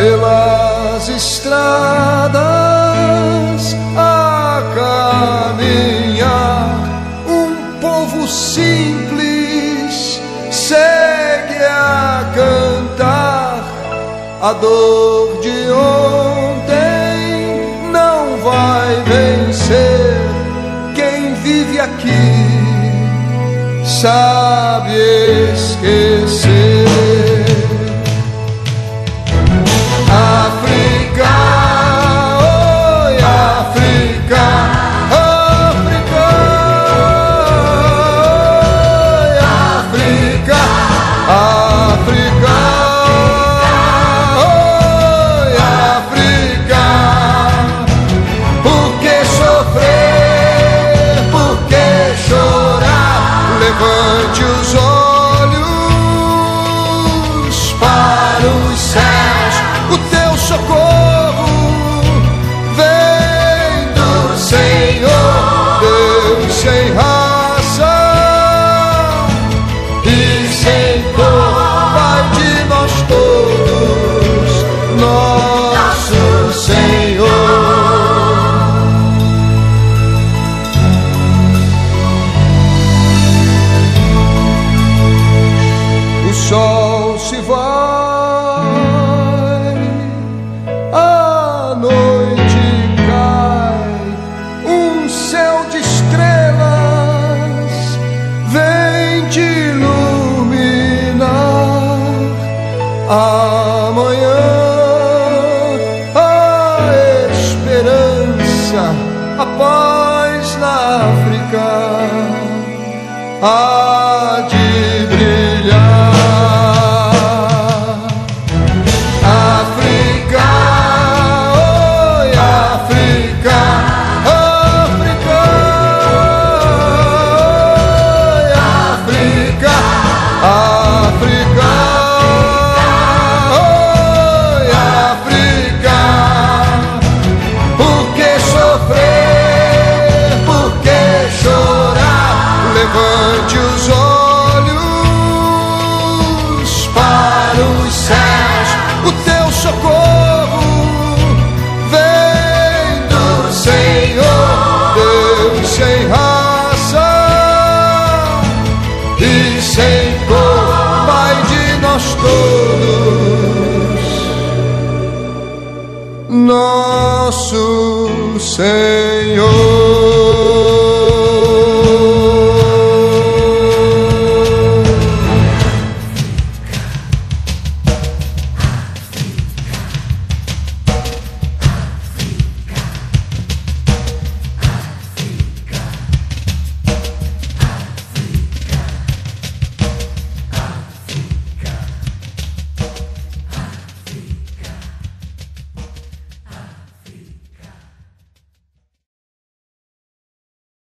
pelas estradas a caminhar. Um povo simples segue a cantar a dor de ontem. Não vai vencer quem vive aqui, sabe esquecer. never Amanhã a esperança, a paz na África. A nosso Senhor.